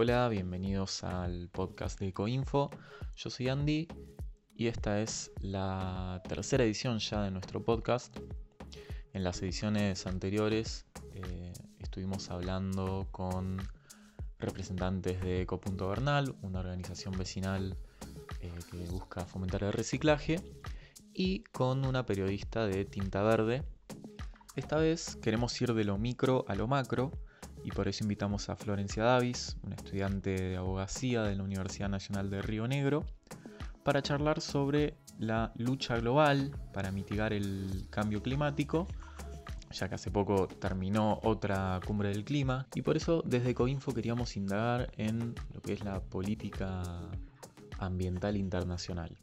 Hola, bienvenidos al podcast de Ecoinfo. Yo soy Andy y esta es la tercera edición ya de nuestro podcast. En las ediciones anteriores eh, estuvimos hablando con representantes de Eco.Bernal, Bernal, una organización vecinal eh, que busca fomentar el reciclaje, y con una periodista de Tinta Verde. Esta vez queremos ir de lo micro a lo macro y por eso invitamos a Florencia Davis, una estudiante de abogacía de la Universidad Nacional de Río Negro, para charlar sobre la lucha global para mitigar el cambio climático, ya que hace poco terminó otra cumbre del clima, y por eso desde Coinfo queríamos indagar en lo que es la política ambiental internacional.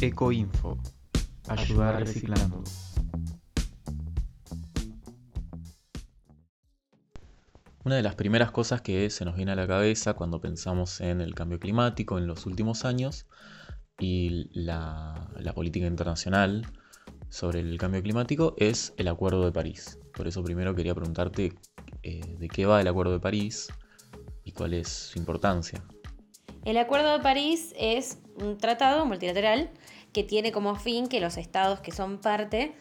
Ecoinfo. Ayudar reciclando. Una de las primeras cosas que se nos viene a la cabeza cuando pensamos en el cambio climático en los últimos años y la, política internacional sobre el cambio climático es el Acuerdo de París. Por eso primero quería preguntarte eh, de qué va el Acuerdo de París y cuál es su importancia. El Acuerdo de París es un tratado multilateral que tiene como fin que los estados que son parte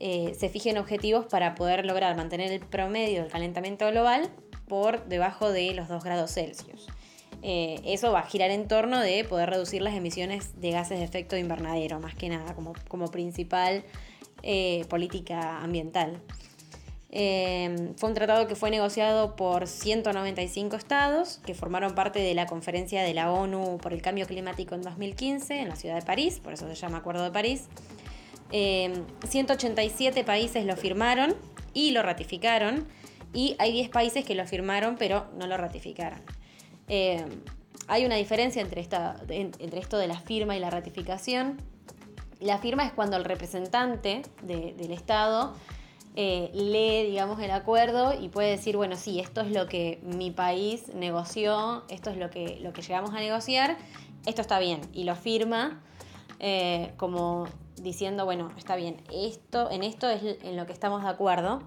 eh, se fijen objetivos para poder lograr mantener el promedio del calentamiento global por debajo de los 2 grados Celsius. Eh, eso va a girar en torno de poder reducir las emisiones de gases de efecto invernadero, más que nada, como, principal eh, política ambiental. Eh, fue un tratado que fue negociado por 195 estados que formaron parte de la conferencia de la ONU por el cambio climático en 2015 en la ciudad de París, por eso se llama Acuerdo de París. 187 países lo firmaron y lo ratificaron y hay 10 países que lo firmaron pero no lo ratificaron. Eh, hay una diferencia entre, esta, entre esto de la firma y la ratificación. La firma es cuando el representante del Estado eh, lee, digamos, el acuerdo y puede decir, bueno, sí, esto es lo que mi país negoció, esto es lo que, lo que llegamos a negociar, esto está bien, y lo firma eh, como diciendo, bueno, está bien, esto, en esto es en lo que estamos de acuerdo.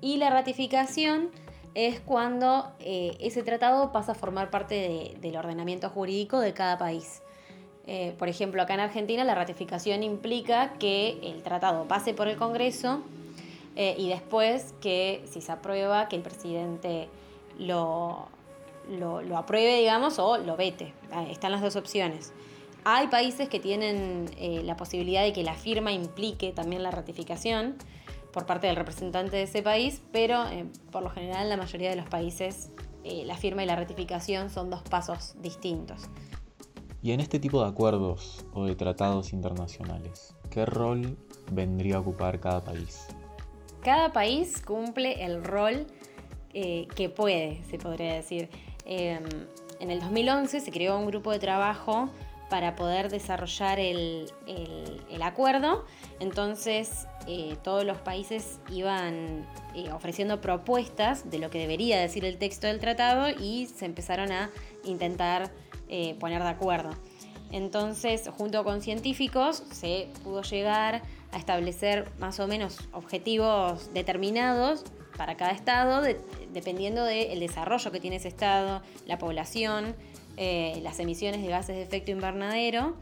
Y la ratificación es cuando eh, ese tratado pasa a formar parte del ordenamiento jurídico de cada país. Eh, por ejemplo, acá en Argentina la ratificación implica que el tratado pase por el Congreso eh, y después que si se aprueba, que el presidente lo, lo, apruebe, digamos, o lo vete. Están las dos opciones. Hay países que tienen la posibilidad de que la firma implique también la ratificación por parte del representante de ese país, pero eh, por lo general la mayoría de los países eh, la firma y la ratificación son dos pasos distintos. Y en este tipo de acuerdos o de tratados internacionales, ¿qué rol vendría a ocupar cada país? Cada país cumple el rol eh, que puede, se podría decir. Em, en el 2011 se creó un grupo de trabajo para poder desarrollar el, acuerdo. Entonces eh, todos los países iban eh, ofreciendo propuestas de lo que debería decir el texto del tratado y se empezaron a intentar eh, poner de acuerdo. Entonces, junto con científicos, se pudo llegar a establecer más o menos objetivos determinados para cada estado, dependiendo del desarrollo que tiene ese estado, la población, eh, las emisiones de gases de efecto invernadero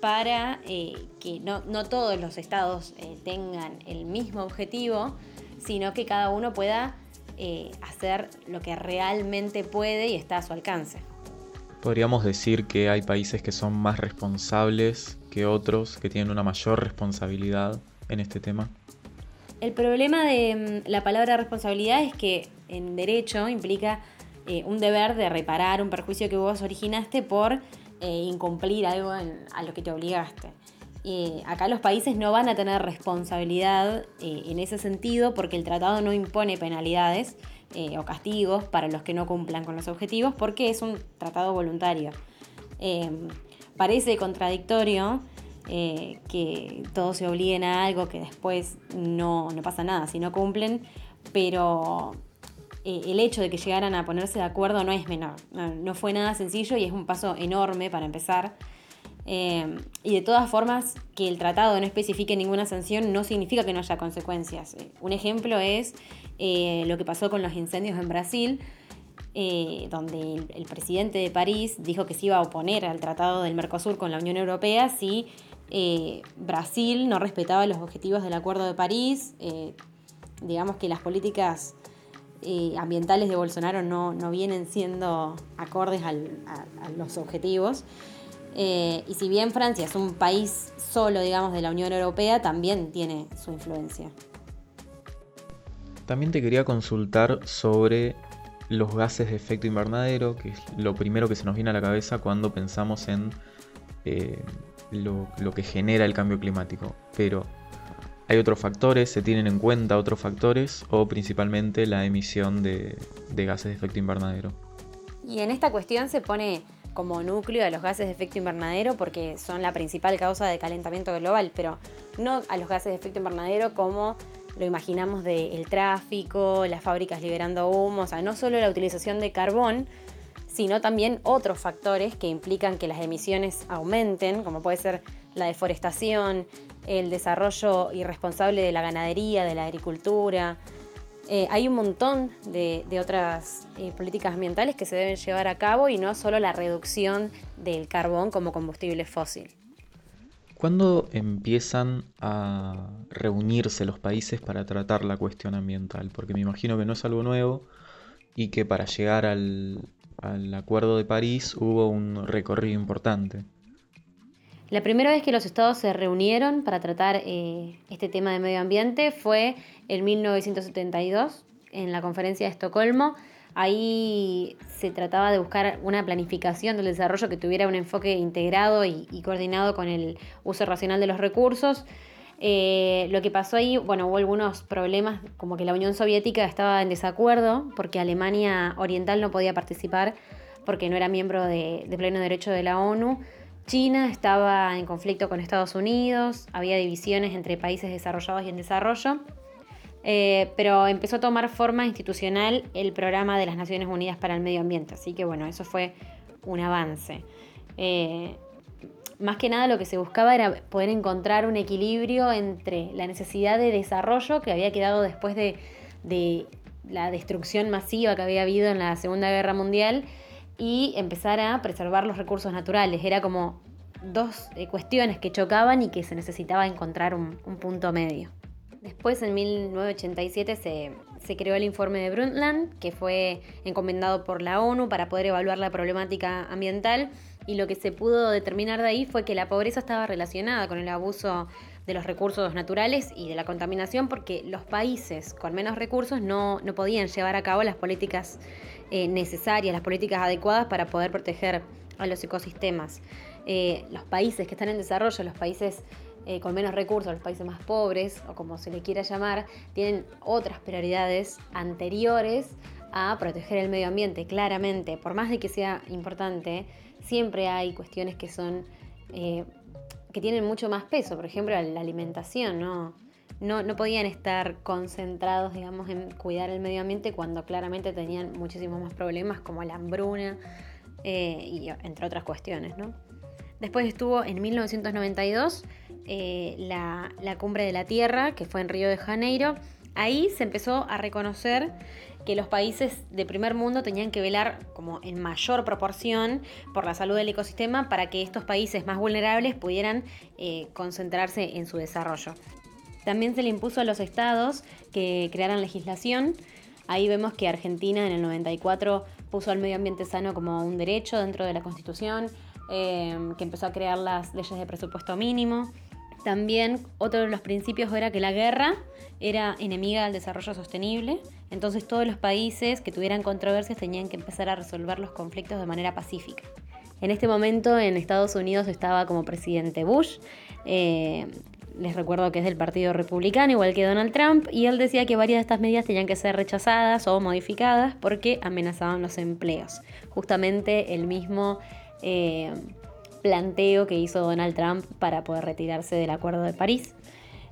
para eh, que no, todos los estados eh, tengan el mismo objetivo, sino que cada uno pueda hacer lo que realmente puede y está a su alcance. Podríamos decir que hay países que son más responsables que otros, que tienen una mayor responsabilidad en este tema. El problema de mm, la palabra responsabilidad es que en derecho implica eh, un deber de reparar un perjuicio que vos originaste por eh, incumplir algo a lo que te obligaste. acá los países no van a tener responsabilidad eh, en ese sentido porque el tratado no impone penalidades o castigos para los que no cumplan con los objetivos porque es un tratado voluntario. parece contradictorio que todos se obliguen a algo que después no, no pasa nada si no cumplen, pero eh, el hecho de que llegaran a ponerse de acuerdo no es menor. No, fue nada sencillo y es un paso enorme para empezar. Eh, y de todas formas, que el tratado no especifique ninguna sanción no significa que no haya consecuencias. Eh, un ejemplo es lo que pasó con los incendios en Brasil, donde el, presidente de París dijo que se iba a oponer al tratado del Mercosur con la Unión Europea si Brasil no respetaba los objetivos del Acuerdo de París, digamos que las políticas ambientales de Bolsonaro no, vienen siendo acordes a, los objetivos. y si bien Francia es un país solo, digamos, de la Unión Europea, también tiene su influencia. También te quería consultar sobre los gases de efecto invernadero, que es lo primero que se nos viene a la cabeza cuando pensamos en eh, lo, que genera el cambio climático. Pero, ¿hay otros factores? ¿Se tienen en cuenta otros factores? ¿O principalmente la emisión de, gases de efecto invernadero? Y en esta cuestión se pone como núcleo a los gases de efecto invernadero porque son la principal causa de calentamiento global, pero no a los gases de efecto invernadero como lo imaginamos del tráfico, las fábricas liberando humo, o sea, no solo la utilización de carbón, sino también otros factores que implican que las emisiones aumenten, como puede ser la deforestación, el desarrollo irresponsable de la ganadería, de la agricultura. Eh, hay un montón de, otras eh, políticas ambientales que se deben llevar a cabo y no solo la reducción del carbón como combustible fósil. ¿Cuándo empiezan a reunirse los países para tratar la cuestión ambiental? Porque me imagino que no es algo nuevo y que para llegar al, Acuerdo de París hubo un recorrido importante. La primera vez que los estados se reunieron para tratar eh, este tema de medio ambiente fue en 1972, en la conferencia de Estocolmo, Ahí se trataba de buscar una planificación del desarrollo que tuviera un enfoque integrado y, coordinado con el uso racional de los recursos. Eh, lo que pasó ahí, bueno, hubo algunos problemas, como que la Unión Soviética estaba en desacuerdo porque Alemania Oriental no podía participar porque no era miembro de, de pleno derecho de la ONU. China estaba en conflicto con Estados Unidos, había divisiones entre países desarrollados y en desarrollo. Eh, pero empezó a tomar forma institucional el programa de las Naciones Unidas para el Medio Ambiente. Así que bueno, eso fue un avance. Eh, más que nada lo que se buscaba era poder encontrar un equilibrio entre la necesidad de desarrollo que había quedado después de, la destrucción masiva que había habido en la Segunda Guerra Mundial y empezar a preservar los recursos naturales. Era como dos eh, cuestiones que chocaban y que se necesitaba encontrar un punto medio. Después, en 1987, se, creó el informe de Brundtland, que fue encomendado por la ONU para poder evaluar la problemática ambiental. Y lo que se pudo determinar de ahí fue que la pobreza estaba relacionada con el abuso de los recursos naturales y de la contaminación, porque los países con menos recursos no, podían llevar a cabo las políticas eh, necesarias, las políticas adecuadas para poder proteger a los ecosistemas. Eh, los países que están en desarrollo, los países eh, con menos recursos, los países más pobres, o como se le quiera llamar, tienen otras prioridades anteriores a proteger el medio ambiente, claramente. Por más de que sea importante, siempre hay cuestiones que son. Que tienen mucho más peso, por ejemplo, la alimentación, ¿no? No, podían estar concentrados, digamos, en cuidar el medio ambiente cuando claramente tenían muchísimos más problemas como la hambruna eh, y entre otras cuestiones, ¿no? Después estuvo en 1992 eh, la, cumbre de la Tierra, que fue en Río de Janeiro. Ahí se empezó a reconocer que los países de primer mundo tenían que velar como en mayor proporción por la salud del ecosistema para que estos países más vulnerables pudieran eh, concentrarse en su desarrollo. También se le impuso a los estados que crearan legislación. Ahí vemos que Argentina en el 94 puso al medio ambiente sano como un derecho dentro de la Constitución. Em, que empezó a crear las leyes de presupuesto mínimo. También otro de los principios era que la guerra era enemiga del desarrollo sostenible, entonces todos los países que tuvieran controversias tenían que empezar a resolver los conflictos de manera pacífica. En este momento en Estados Unidos estaba como presidente Bush, eh, les recuerdo que es del Partido Republicano, igual que Donald Trump, y él decía que varias de estas medidas tenían que ser rechazadas o modificadas porque amenazaban los empleos. Justamente el mismo eh, planteo que hizo Donald Trump para poder retirarse del Acuerdo de París.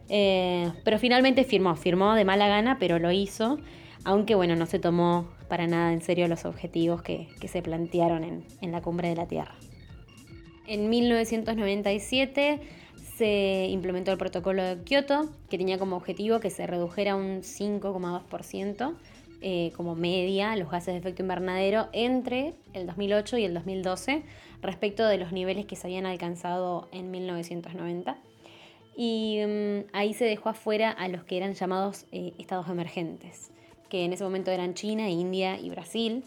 Eh, pero finalmente firmó, firmó de mala gana, pero lo hizo, aunque bueno, no se tomó para nada en serio los objetivos que, se plantearon en, en la cumbre de la Tierra. En 1997 se implementó el protocolo de Kioto, que tenía como objetivo que se redujera un 5,2% eh, como media los gases de efecto invernadero entre el 2008 y el 2012 respecto de los niveles que se habían alcanzado en 1990. Y mm, ahí se dejó afuera a los que eran llamados eh, estados emergentes, que en ese momento eran China, India y Brasil.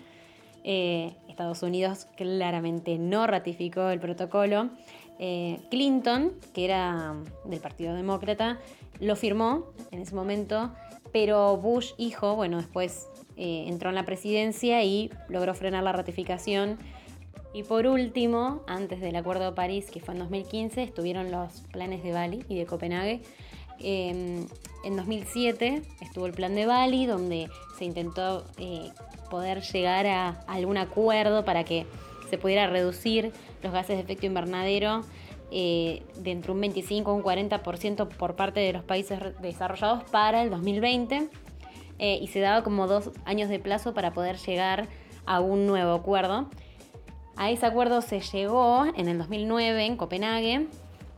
Eh, Estados Unidos claramente no ratificó el protocolo. Clinton, que era del Partido Demócrata, lo firmó en ese momento pero Bush, hijo, bueno, después eh, entró en la presidencia y logró frenar la ratificación. Y por último, antes del Acuerdo de París, que fue en 2015, estuvieron los planes de Bali y de Copenhague. Em, en 2007 estuvo el plan de Bali, donde se intentó eh, poder llegar a algún acuerdo para que se pudiera reducir los gases de efecto invernadero eh, de entre un 25 o un 40% por parte de los países desarrollados para el 2020 eh, y se daba como dos años de plazo para poder llegar a un nuevo acuerdo. A ese acuerdo se llegó en el 2009 en Copenhague,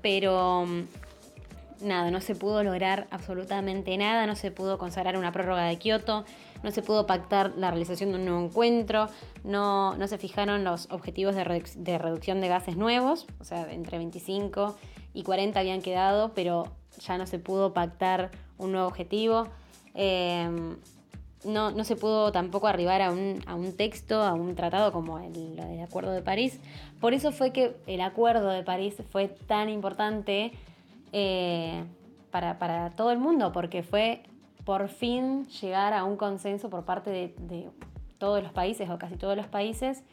pero mm, nada, no se pudo lograr absolutamente nada, no se pudo consagrar una prórroga de Kioto, no se pudo pactar la realización de un nuevo encuentro, no, no se fijaron los objetivos de, reducción de gases nuevos, o sea, entre 25 y 40 habían quedado, pero ya no se pudo pactar un nuevo objetivo. Em, no, no, se pudo tampoco arribar a un, a un texto, a un tratado como el, Acuerdo de París. Por eso fue que el Acuerdo de París fue tan importante eh, para, todo el mundo, porque fue por fin llegar a un consenso por parte de, todos los países o casi todos los países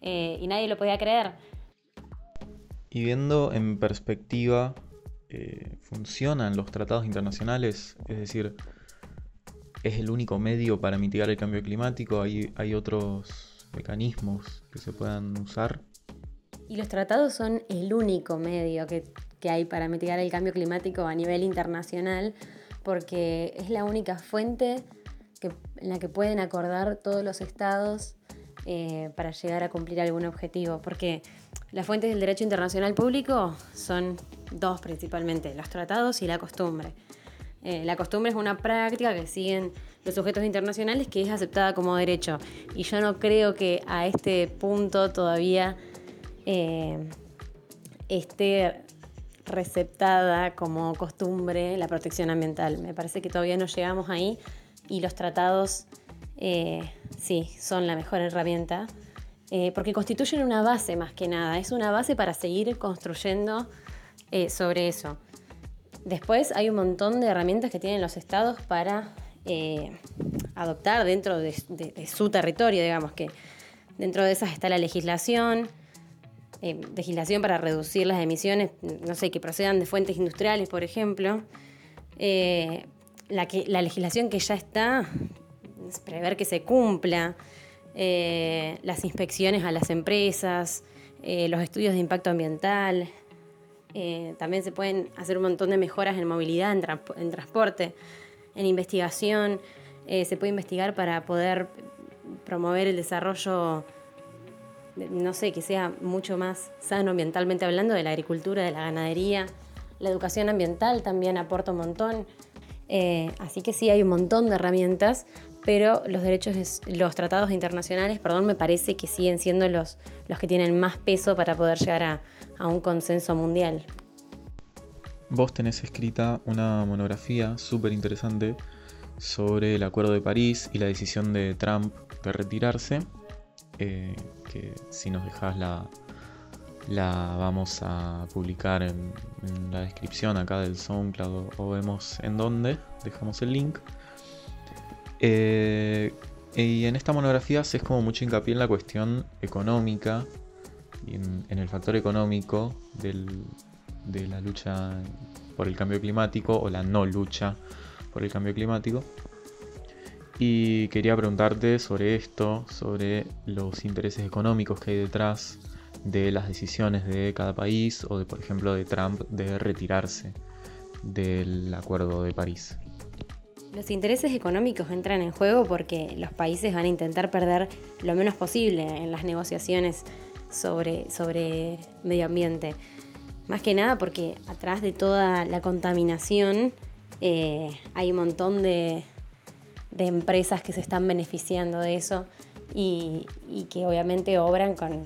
eh, y nadie lo podía creer. Y viendo en perspectiva, eh, ¿funcionan los tratados internacionales? Es decir, ¿es el único medio para mitigar el cambio climático? ¿Hay, hay otros mecanismos que se puedan usar? Y los tratados son el único medio que que hay para mitigar el cambio climático a nivel internacional, porque es la única fuente en la que pueden acordar todos los estados eh, para llegar a cumplir algún objetivo, porque las fuentes del derecho internacional público son dos principalmente, los tratados y la costumbre. Eh, la costumbre es una práctica que siguen los sujetos internacionales que es aceptada como derecho. Y yo no creo que a este punto todavía eh, esté receptada como costumbre la protección ambiental. Me parece que todavía no llegamos ahí y los tratados eh, sí son la mejor herramienta eh, porque constituyen una base más que nada, es una base para seguir construyendo eh, sobre eso. Después hay un montón de herramientas que tienen los estados para adoptar dentro de, de su territorio, digamos que dentro de esas está la legislación, eh, legislación para reducir las emisiones, no sé, que procedan de fuentes industriales, por ejemplo. Eh, la, legislación que ya está, prever que se cumpla, eh, las inspecciones a las empresas, los estudios de impacto ambiental. también se pueden hacer un montón de mejoras en movilidad, en transporte, en investigación. se puede investigar para poder promover el desarrollo no sé, que sea mucho más sano ambientalmente hablando de la agricultura, de la ganadería. La educación ambiental también aporta un montón. Eh, así que sí hay un montón de herramientas, pero los derechos, los tratados internacionales, perdón, me parece que siguen siendo los, los que tienen más peso para poder llegar a, a un consenso mundial. Vos tenés escrita una monografía súper interesante sobre el Acuerdo de París y la decisión de Trump de retirarse. Eh, que si nos dejas la, la vamos a publicar en, la descripción acá del SoundCloud o, vemos en dónde, dejamos el link. Eh, y en esta monografía se es como mucho hincapié en la cuestión económica y en, el factor económico de la lucha por el cambio climático o la no lucha por el cambio climático. Y quería preguntarte sobre esto, sobre los intereses económicos que hay detrás de las decisiones de cada país o de, por ejemplo, de Trump de retirarse del Acuerdo de París. Los intereses económicos entran en juego porque los países van a intentar perder lo menos posible en las negociaciones sobre, sobre medio ambiente. Más que nada porque atrás de toda la contaminación eh, hay un montón de, empresas que se están beneficiando de eso y, que obviamente obran con,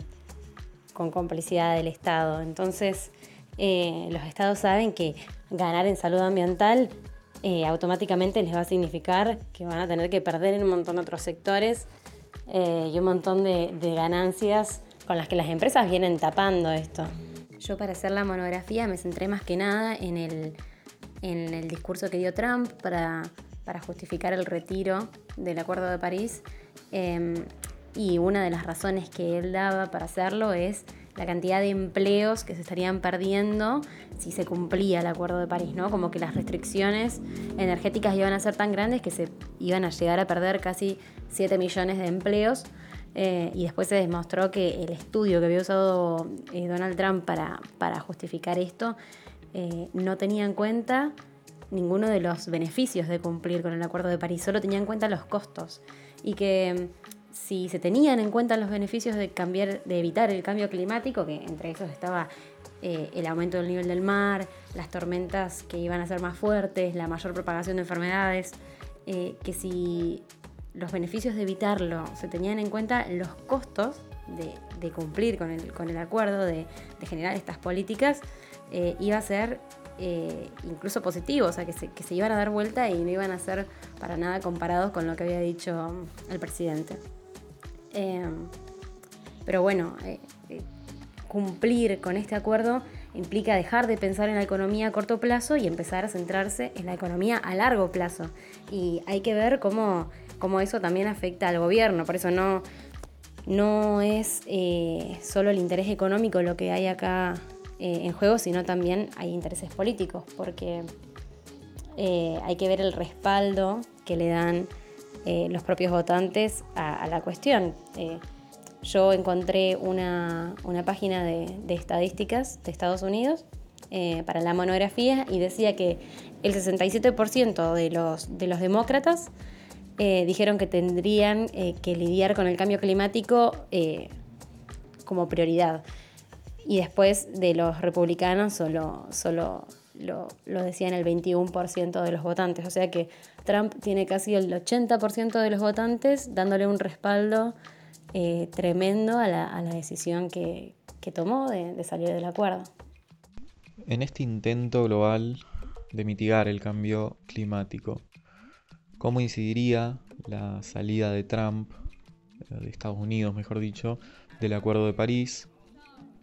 complicidad del Estado. Entonces, eh, los estados saben que ganar en salud ambiental eh, automáticamente les va a significar que van a tener que perder en un montón de otros sectores y un montón de ganancias con las que las empresas vienen tapando esto. Yo para hacer la monografía me centré más que nada en el, en el discurso que dio Trump para, justificar el retiro del Acuerdo de París. Em, y una de las razones que él daba para hacerlo es la cantidad de empleos que se estarían perdiendo si se cumplía el Acuerdo de París, ¿no? Como que las restricciones energéticas iban a ser tan grandes que se iban a llegar a perder casi 7 millones de empleos eh, y después se demostró que el estudio que había usado eh, Donald Trump para, para justificar esto eh, no tenía en cuenta ninguno de los beneficios de cumplir con el Acuerdo de París, solo tenía en cuenta los costos. Y que mm, si se tenían en cuenta los beneficios de, cambiar, de evitar el cambio climático, que entre esos estaba el aumento del nivel del mar, las tormentas que iban a ser más fuertes, la mayor propagación de enfermedades, que si los beneficios de evitarlo, se tenían en cuenta los costos de, cumplir con el, acuerdo, de, generar estas políticas, eh, iba a ser eh, incluso positivo, o sea, que se, iban a dar vuelta y no iban a ser para nada comparados con lo que había dicho el presidente. Em, pero bueno, eh, cumplir con este acuerdo implica dejar de pensar en la economía a corto plazo y empezar a centrarse en la economía a largo plazo. Y hay que ver cómo cómo eso también afecta al gobierno. Por eso no, no es eh, solo el interés económico lo que hay acá eh, en juego, sino también hay intereses políticos, porque eh, hay que ver el respaldo que le dan los propios votantes a, la cuestión. yo encontré una, página de, de, estadísticas de Estados Unidos para la monografía y decía que el 67% de los, de los demócratas eh, dijeron que tendrían eh, que lidiar con el cambio climático eh, como prioridad. Y después de los republicanos solo, solo lo, lo, decían el 21% de los votantes. O sea que Trump tiene casi el 80% de los votantes dándole un respaldo tremendo a la, decisión que, tomó de, de salir del acuerdo. En este intento global de mitigar el cambio climático, cómo incidiría la salida de Trump, eh, de Estados Unidos mejor dicho, del Acuerdo de París.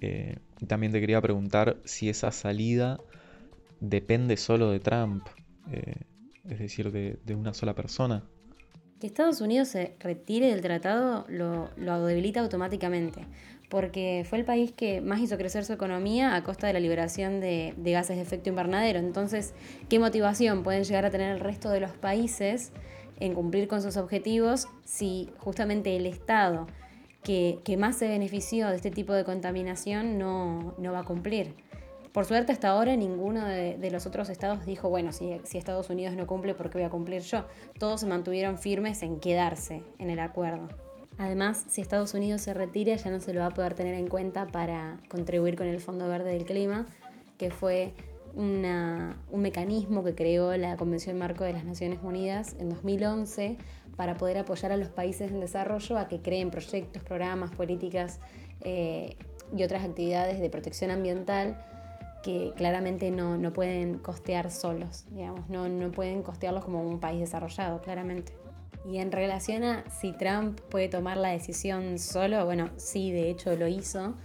Eh, también te quería preguntar si esa salida depende solo de Trump, eh, es decir, de, una sola persona. Que Estados Unidos se retire del tratado lo, debilita automáticamente, porque fue el país que más hizo crecer su economía a costa de la liberación de gases de efecto invernadero. Entonces, ¿qué motivación pueden llegar a tener el resto de los países en cumplir con sus objetivos si justamente el Estado que, más se benefició de este tipo de contaminación no, va a cumplir? Por suerte hasta ahora ninguno de, los otros estados dijo, bueno, si, si, Estados Unidos no cumple, ¿por qué voy a cumplir yo? Todos se mantuvieron firmes en quedarse en el acuerdo. Además, si Estados Unidos se retira, ya no se lo va a poder tener en cuenta para contribuir con el Fondo Verde del Clima, que fue un mecanismo que creó la Convención Marco de las Naciones Unidas en 2011 para poder apoyar a los países en desarrollo a que creen proyectos, programas, políticas eh, y otras actividades de protección ambiental que claramente no, pueden costear solos, digamos, no, no pueden costearlos como un país desarrollado, claramente. Y en relación a si Trump puede tomar la decisión solo, bueno, sí, de hecho lo hizo,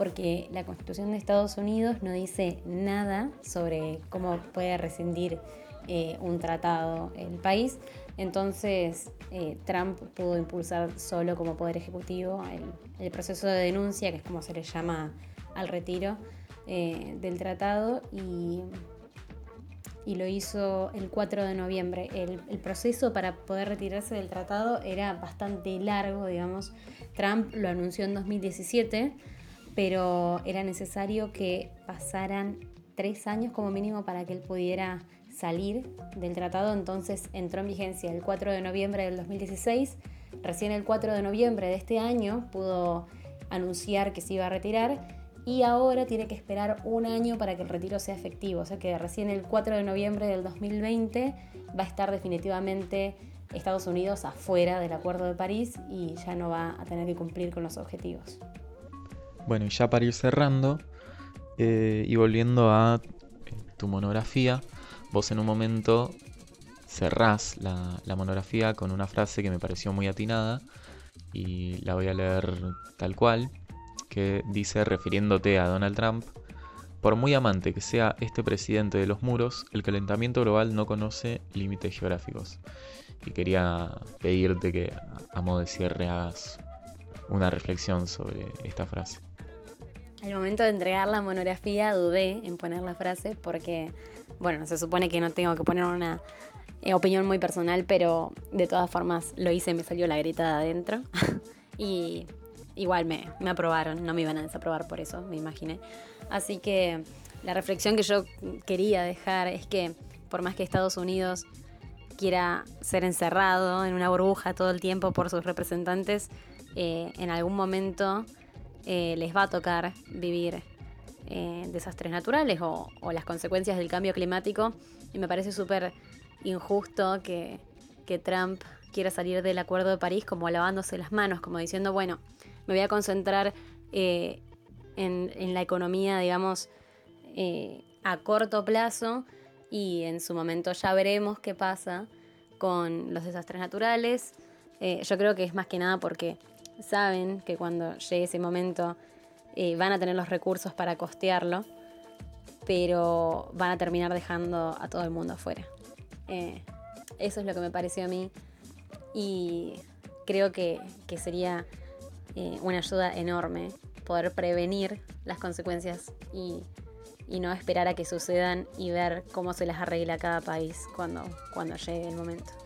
porque la Constitución de Estados Unidos no dice nada sobre cómo puede rescindir eh, un tratado el país. Entonces, eh, Trump pudo impulsar solo como Poder Ejecutivo el, proceso de denuncia, que es como se le llama al retiro eh, del tratado, y, lo hizo el 4 de noviembre. El, el proceso para poder retirarse del tratado era bastante largo, digamos. Trump lo anunció en 2017 pero era necesario que pasaran tres años como mínimo para que él pudiera salir del tratado, entonces entró en vigencia el 4 de noviembre del 2016, recién el 4 de noviembre de este año pudo anunciar que se iba a retirar y ahora tiene que esperar un año para que el retiro sea efectivo. O sea que recién el 4 de noviembre del 2020 va a estar definitivamente Estados Unidos afuera del Acuerdo de París y ya no va a tener que cumplir con los objetivos. Bueno, y ya para ir cerrando eh, y volviendo a eh, tu monografía, vos en un momento cerrás la, la monografía con una frase que me pareció muy atinada y la voy a leer tal cual, que dice, refiriéndote a Donald Trump, por muy amante que sea este presidente de los muros, el calentamiento global no conoce límites geográficos. Y quería pedirte que a modo de cierre hagas una reflexión sobre esta frase. Al momento de entregar la monografía dudé en poner la frase porque, bueno, se supone que no tengo que poner una eh, opinión muy personal, pero de todas formas lo hice, me salió la grita de adentro. y igual me, me aprobaron, no me iban a desaprobar por eso, me imaginé. Así que la reflexión que yo quería dejar es que por más que Estados Unidos quiera ser encerrado en una burbuja todo el tiempo por sus representantes, eh, en algún momento eh, les va a tocar vivir desastres naturales o, las consecuencias del cambio climático. Y me parece súper injusto que, Trump quiera salir del Acuerdo de París como lavándose las manos, como diciendo, bueno, me voy a concentrar eh, en, la economía, digamos, eh, a corto plazo y en su momento ya veremos qué pasa con los desastres naturales. Eh, yo creo que es más que nada porque saben que cuando llegue ese momento van a tener los recursos para costearlo, pero van a terminar dejando a todo el mundo afuera. Eh, eso es lo que me pareció a mí y creo que, sería eh, una ayuda enorme poder prevenir las consecuencias y, no esperar a que sucedan y ver cómo se las arregla cada país cuando, cuando llegue el momento.